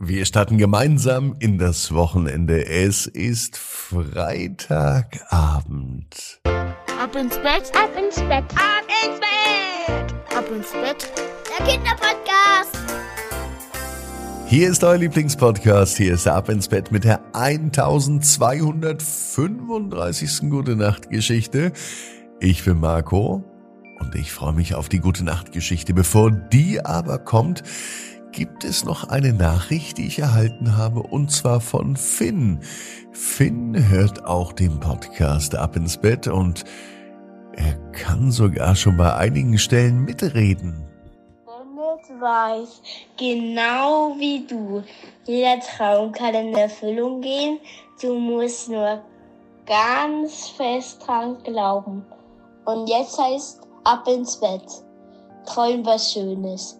Wir starten gemeinsam in das Wochenende. Es ist Freitagabend. Ab ins Bett, ab ins Bett, ab ins Bett, ab ins Bett. Der Kinderpodcast. Hier ist euer Lieblingspodcast. Hier ist Ab ins Bett mit der 1235. Gute Nacht Geschichte. Ich bin Marco und ich freue mich auf die Gute Nacht Geschichte. Bevor die aber kommt, gibt es noch eine Nachricht, die ich erhalten habe, und zwar von Finn. Finn hört auch den Podcast ab ins Bett und er kann sogar schon bei einigen Stellen mitreden. Bennett weiß, genau wie du, jeder Traum kann in Erfüllung gehen. Du musst nur ganz fest dran glauben. Und jetzt heißt ab ins Bett. Träum was Schönes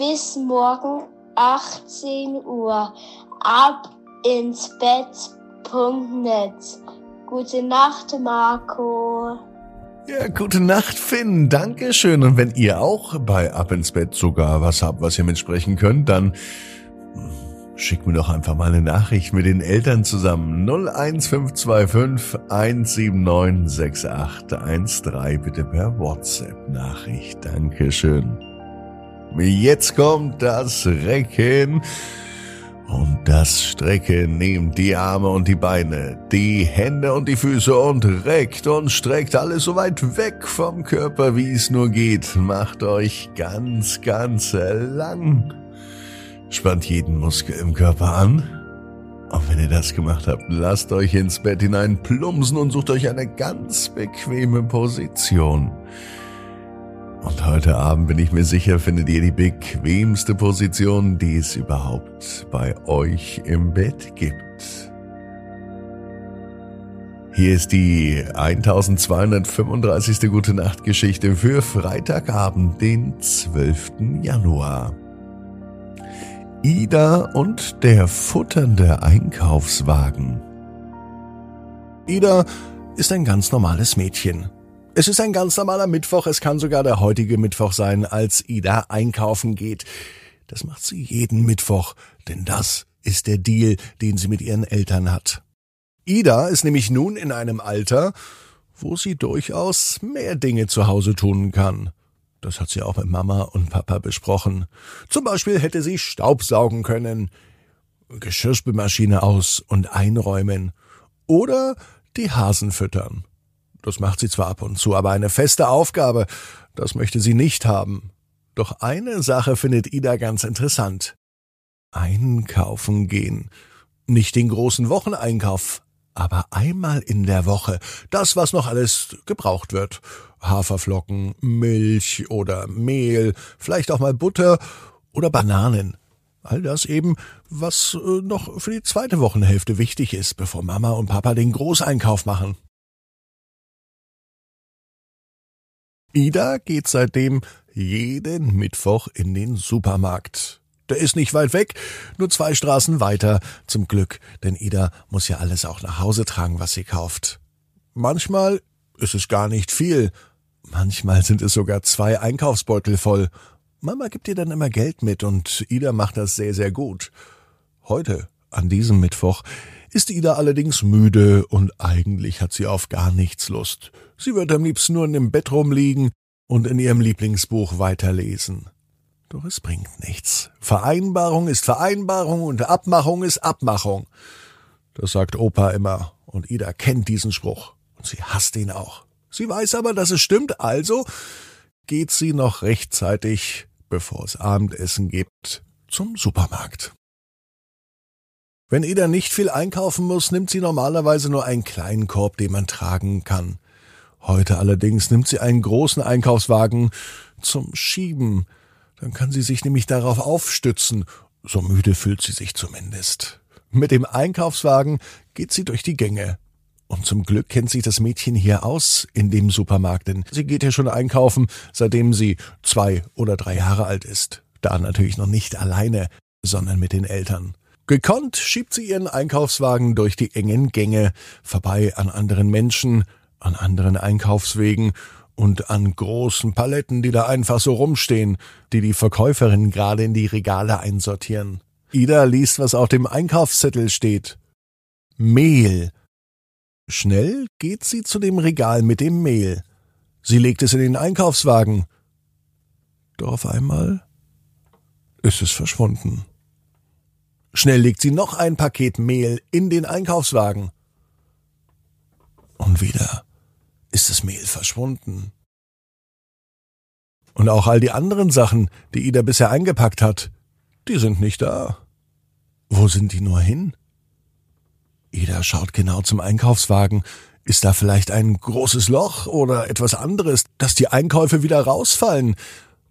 bis morgen 18 Uhr ab ins Bett.net. Gute Nacht, Marco. Ja, gute Nacht, Finn. Dankeschön. Und wenn ihr auch bei Ab ins Bett sogar was habt, was ihr mitsprechen könnt, dann schickt mir doch einfach mal eine Nachricht mit den Eltern zusammen. 01525 179 6813 bitte per WhatsApp-Nachricht. Dankeschön. Jetzt kommt das Recken. Und das Strecken nehmt die Arme und die Beine, die Hände und die Füße und reckt und streckt alles so weit weg vom Körper, wie es nur geht. Macht euch ganz, ganz lang. Spannt jeden Muskel im Körper an. Und wenn ihr das gemacht habt, lasst euch ins Bett hinein plumpsen und sucht euch eine ganz bequeme Position. Und heute Abend bin ich mir sicher, findet ihr die bequemste Position, die es überhaupt bei euch im Bett gibt. Hier ist die 1235. Gute Nacht Geschichte für Freitagabend, den 12. Januar. Ida und der futternde Einkaufswagen. Ida ist ein ganz normales Mädchen. Es ist ein ganz normaler Mittwoch, es kann sogar der heutige Mittwoch sein, als Ida einkaufen geht. Das macht sie jeden Mittwoch, denn das ist der Deal, den sie mit ihren Eltern hat. Ida ist nämlich nun in einem Alter, wo sie durchaus mehr Dinge zu Hause tun kann. Das hat sie auch mit Mama und Papa besprochen. Zum Beispiel hätte sie Staubsaugen können, Geschirrspülmaschine aus und einräumen oder die Hasen füttern. Das macht sie zwar ab und zu, aber eine feste Aufgabe, das möchte sie nicht haben. Doch eine Sache findet Ida ganz interessant. Einkaufen gehen. Nicht den großen Wocheneinkauf, aber einmal in der Woche. Das, was noch alles gebraucht wird. Haferflocken, Milch oder Mehl, vielleicht auch mal Butter oder Bananen. All das eben, was äh, noch für die zweite Wochenhälfte wichtig ist, bevor Mama und Papa den Großeinkauf machen. Ida geht seitdem jeden Mittwoch in den Supermarkt. Der ist nicht weit weg, nur zwei Straßen weiter, zum Glück, denn Ida muss ja alles auch nach Hause tragen, was sie kauft. Manchmal ist es gar nicht viel, manchmal sind es sogar zwei Einkaufsbeutel voll. Mama gibt ihr dann immer Geld mit und Ida macht das sehr, sehr gut. Heute, an diesem Mittwoch, ist Ida allerdings müde und eigentlich hat sie auf gar nichts Lust. Sie wird am liebsten nur in dem Bett rumliegen und in ihrem Lieblingsbuch weiterlesen. Doch es bringt nichts. Vereinbarung ist Vereinbarung und Abmachung ist Abmachung. Das sagt Opa immer, und Ida kennt diesen Spruch, und sie hasst ihn auch. Sie weiß aber, dass es stimmt, also geht sie noch rechtzeitig, bevor es Abendessen gibt, zum Supermarkt. Wenn Ida nicht viel einkaufen muss, nimmt sie normalerweise nur einen kleinen Korb, den man tragen kann. Heute allerdings nimmt sie einen großen Einkaufswagen zum Schieben. Dann kann sie sich nämlich darauf aufstützen. So müde fühlt sie sich zumindest. Mit dem Einkaufswagen geht sie durch die Gänge. Und zum Glück kennt sich das Mädchen hier aus in dem Supermarkt, denn sie geht ja schon einkaufen, seitdem sie zwei oder drei Jahre alt ist. Da natürlich noch nicht alleine, sondern mit den Eltern. Gekonnt schiebt sie ihren Einkaufswagen durch die engen Gänge, vorbei an anderen Menschen, an anderen Einkaufswegen und an großen Paletten, die da einfach so rumstehen, die die Verkäuferinnen gerade in die Regale einsortieren. Ida liest, was auf dem Einkaufszettel steht. Mehl. Schnell geht sie zu dem Regal mit dem Mehl. Sie legt es in den Einkaufswagen. Doch auf einmal ist es verschwunden. Schnell legt sie noch ein Paket Mehl in den Einkaufswagen. Und wieder ist das Mehl verschwunden. Und auch all die anderen Sachen, die Ida bisher eingepackt hat, die sind nicht da. Wo sind die nur hin? Ida schaut genau zum Einkaufswagen. Ist da vielleicht ein großes Loch oder etwas anderes, dass die Einkäufe wieder rausfallen?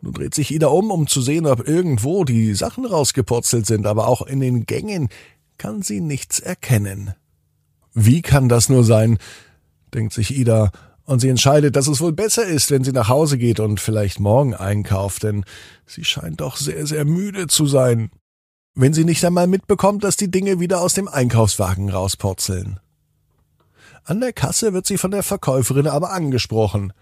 Nun dreht sich Ida um, um zu sehen, ob irgendwo die Sachen rausgepurzelt sind, aber auch in den Gängen kann sie nichts erkennen. Wie kann das nur sein? denkt sich Ida, und sie entscheidet, dass es wohl besser ist, wenn sie nach Hause geht und vielleicht morgen einkauft, denn sie scheint doch sehr, sehr müde zu sein. Wenn sie nicht einmal mitbekommt, dass die Dinge wieder aus dem Einkaufswagen rauspurzeln. An der Kasse wird sie von der Verkäuferin aber angesprochen.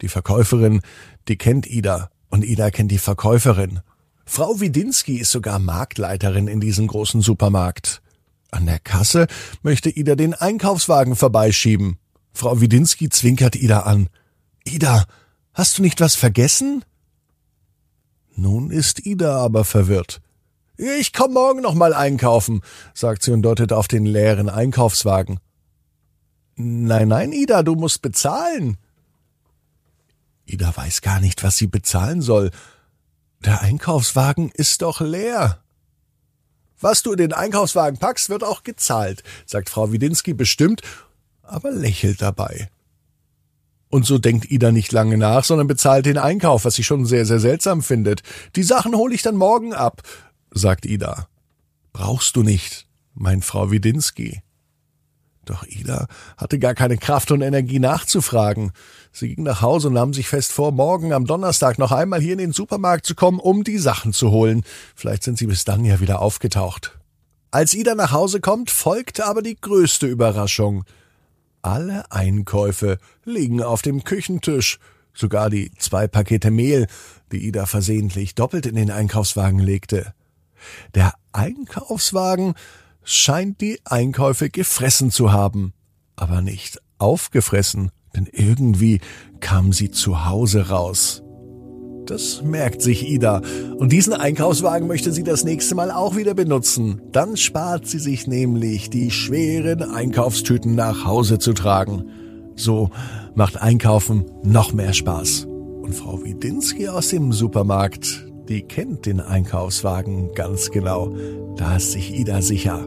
Die Verkäuferin, die kennt Ida und Ida kennt die Verkäuferin. Frau Widinski ist sogar Marktleiterin in diesem großen Supermarkt. An der Kasse möchte Ida den Einkaufswagen vorbeischieben. Frau Widinski zwinkert Ida an. Ida, hast du nicht was vergessen? Nun ist Ida aber verwirrt. Ich komm morgen noch mal einkaufen, sagt sie und deutet auf den leeren Einkaufswagen. Nein, nein, Ida, du musst bezahlen. Ida weiß gar nicht, was sie bezahlen soll. Der Einkaufswagen ist doch leer. Was du in den Einkaufswagen packst, wird auch gezahlt, sagt Frau Widinski bestimmt, aber lächelt dabei. Und so denkt Ida nicht lange nach, sondern bezahlt den Einkauf, was sie schon sehr, sehr seltsam findet. Die Sachen hole ich dann morgen ab, sagt Ida. Brauchst du nicht, meint Frau Widinski. Doch Ida hatte gar keine Kraft und Energie nachzufragen. Sie ging nach Hause und nahm sich fest vor, morgen am Donnerstag noch einmal hier in den Supermarkt zu kommen, um die Sachen zu holen. Vielleicht sind sie bis dann ja wieder aufgetaucht. Als Ida nach Hause kommt, folgt aber die größte Überraschung. Alle Einkäufe liegen auf dem Küchentisch, sogar die zwei Pakete Mehl, die Ida versehentlich doppelt in den Einkaufswagen legte. Der Einkaufswagen scheint die Einkäufe gefressen zu haben, aber nicht aufgefressen, denn irgendwie kam sie zu Hause raus. Das merkt sich Ida. Und diesen Einkaufswagen möchte sie das nächste Mal auch wieder benutzen. Dann spart sie sich nämlich die schweren Einkaufstüten nach Hause zu tragen. So macht Einkaufen noch mehr Spaß. Und Frau Widinski aus dem Supermarkt, die kennt den Einkaufswagen ganz genau. Da ist sich Ida sicher.